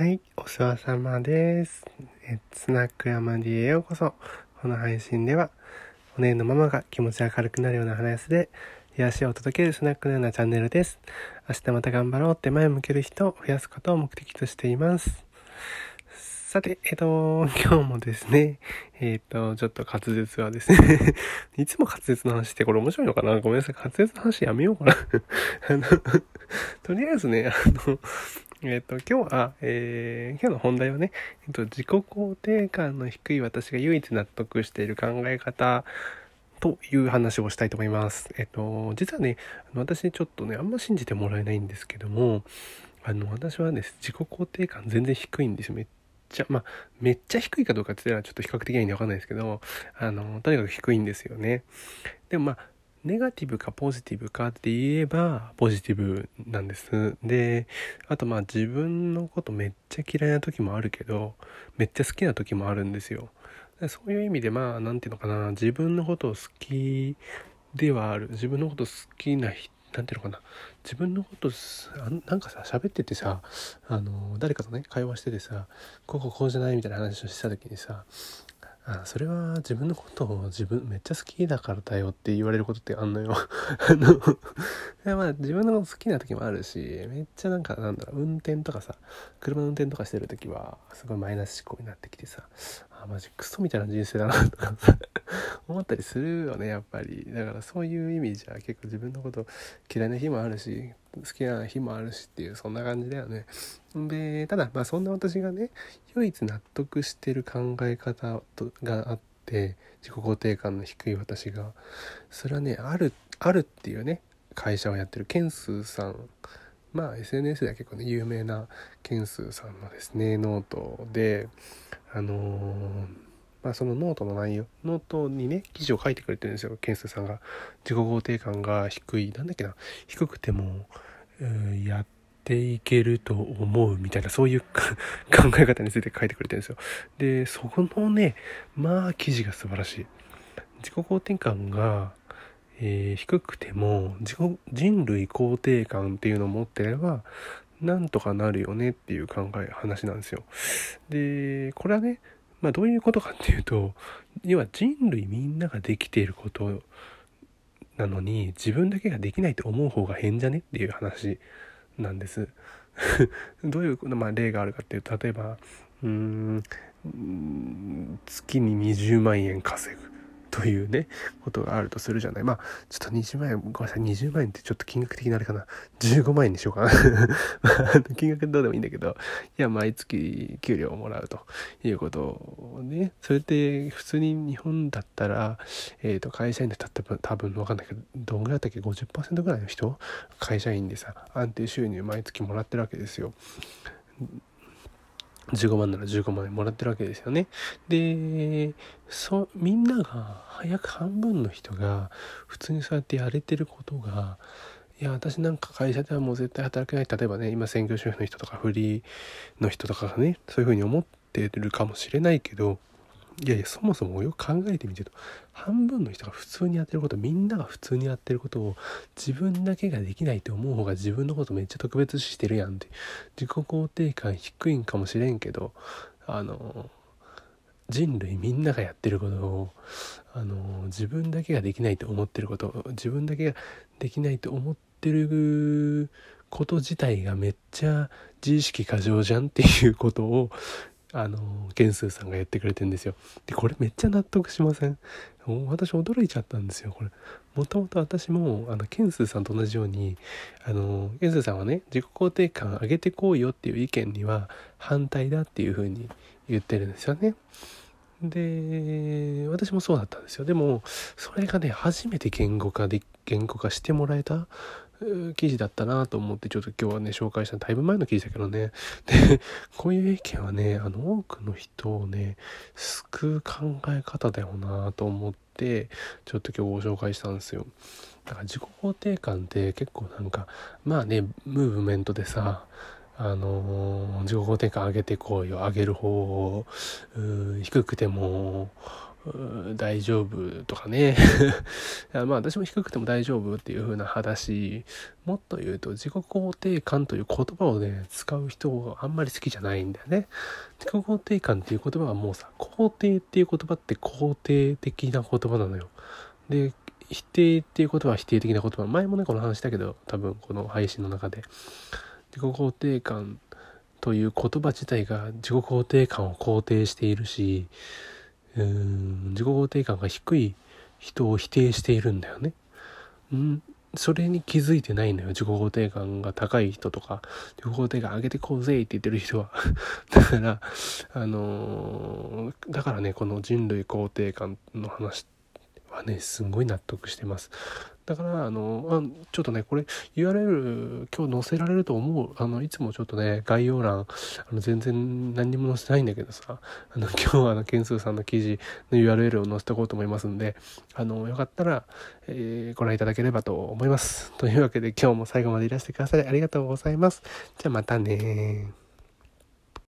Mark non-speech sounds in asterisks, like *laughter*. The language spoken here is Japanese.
はい、お世話様です。えスナックヤマディへようこそ。この配信では、お姉のママが気持ち明るくなるような話で、癒しを届けるスナックのようなチャンネルです。明日また頑張ろうって前を向ける人を増やすことを目的としています。さて、えっと、今日もですね、えっと、ちょっと滑舌はですね、*laughs* いつも滑舌の話してこれ面白いのかな？ごめんなさい、滑舌の話やめようかな。あの、とりあえずね、あの、えっと、今日は、えー今日の本題はね、えっと、自己肯定感の低い私が唯一納得している考え方という話をしたいと思います。えっと、実はね、私ちょっとね、あんま信じてもらえないんですけども、あの、私はね、自己肯定感全然低いんですよ。めっちゃ、まあ、めっちゃ低いかどうかって言ったらちょっと比較的ないんでわかんないですけど、あの、とにかく低いんですよね。でもまあ、ネガティブかポジティブかって言えばポジティブなんです。で、あとまあ自分のことめっちゃ嫌いな時もあるけど、めっちゃ好きな時もあるんですよ。そういう意味でまあ、なんていうのかな、自分のことを好きではある。自分のこと好きな人、なんていうのかな。自分のことすあんなんかさ喋っててさあの誰かとね会話しててさこここうじゃないみたいな話をした時にさあそれは自分のことを自分めっちゃ好きだからだよって言われることってあんのよ。*laughs* あのまあ自分の好きな時もあるしめっちゃなんかなんだろう運転とかさ車の運転とかしてる時はすごいマイナス思考になってきてさあマジクソみたいな人生だなとか *laughs* 思ったりするよねやっぱり。だからそういう意味じゃ結構自分のこと嫌いな日もあるし好きな日もあるしっていうそんな感じだよね。でただまあそんな私がね唯一納得してる考え方とがあって自己肯定感の低い私がそれはねあるあるっていうね会社をやってるケンスーさんまあ SNS では結構ね有名なケンスーさんのですねノートであのーまあそのノートの内容ノートにね記事を書いてくれてるんですよ。ケンスーさんが。自己肯定感が低い。なんだっけな。低くても、やっていけると思う。みたいなそういう *laughs* 考え方について書いてくれてるんですよ。でそこのねまあ記事が素晴らしい。自己肯定感が、えー低くても自己人類肯定感っていうのを持ってればなんとかなるよねっていう考え話なんですよでこれはねまあどういうことかっていうと要は人類みんなができていることなのに自分だけができないと思う方が変じゃねっていう話なんです。*laughs* どういう、まあ、例があるかっていうと例えばうーんうーん月に20万円稼ぐというねことがあるとするじゃない。まあちょっと20万円ごめんなさい。20万円ってちょっと金額的なあれかな。15万円にしようかな。*laughs* 金額どうでもいいんだけど。いや毎月給料をもらうということをね。それって普通に日本だったら、えー、と会社員だったら多分分かんないけどどんぐらいだったっけ？50%ぐらいの人？会社員でさ安定収入毎月もらってるわけですよ。15万なら15万円もらってるわけですよね。で、そみんなが早く半分の人が普通にそうやってやれてることがいや私なんか会社ではもう絶対働けない例えばね今専業主婦の人とかフリーの人とかがねそういうふうに思ってるかもしれないけどいやいやそもそもよく考えてみてると半分の人が普通にやってることみんなが普通にやってることを自分だけができないと思う方が自分のことめっちゃ特別視してるやんって自己肯定感低いんかもしれんけどあの人類みんながやってることをあの自分だけができないと思ってること自分だけができないと思ってること自体がめっちゃ自意識過剰じゃんっていうことをあのケンスーさんが言ってくれてるんですよ。でこれめっちゃ納得しません？もう私驚いちゃったんですよこれ。もともと私もあのケンスーさんと同じようにあのケンスーさんはね自己肯定感上げてこうよっていう意見には反対だっていうふうに言ってるんですよね。で私もそうだったんですよ。でもそれがね初めて言語化で言語化してもらえた記事だったなと思ってちょっと今日はね紹介しただいぶ前の記事だけどね。で *laughs* こういう意見はねあの多くの人をね救う考え方だよなと思ってちょっと今日ご紹介したんですよ。だから自己肯定感って結構なんかまあねムーブメントでさあのー自己肯定感上げてこうよ上げる方を低くても大丈夫とかね。*laughs* まあ私も低くても大丈夫っていう風な派だしもっと言うと自己肯定感という言葉をね使う人があんまり好きじゃないんだよね。自己肯定感っていう言葉はもうさ肯定っていう言葉って肯定的な言葉なのよ。で否定っていう言葉は否定的な言葉。前もねこの話だけど多分この配信の中で。自己肯定感という言葉自体が自己肯定感を肯定しているしうん自己肯定感が低い人を否定しているんだよね。うんそれに気づいてないのよ。自己肯定感が高い人とか。自己肯定感上げてこうぜって言ってる人は。*laughs* だからあのー、だからねこの人類肯定感の話はねすごい納得してます。だからあのあちょっとねこれ URL 今日載せられると思うあのいつもちょっとね概要欄あの全然何にも載せてないんだけどさあの *laughs* 今日はあの件数さんの記事の URL を載せておこうと思いますんであのよかったら、えー、ご覧いただければと思います。というわけで今日も最後までいらしてくださいありがとうございます。じゃあまたね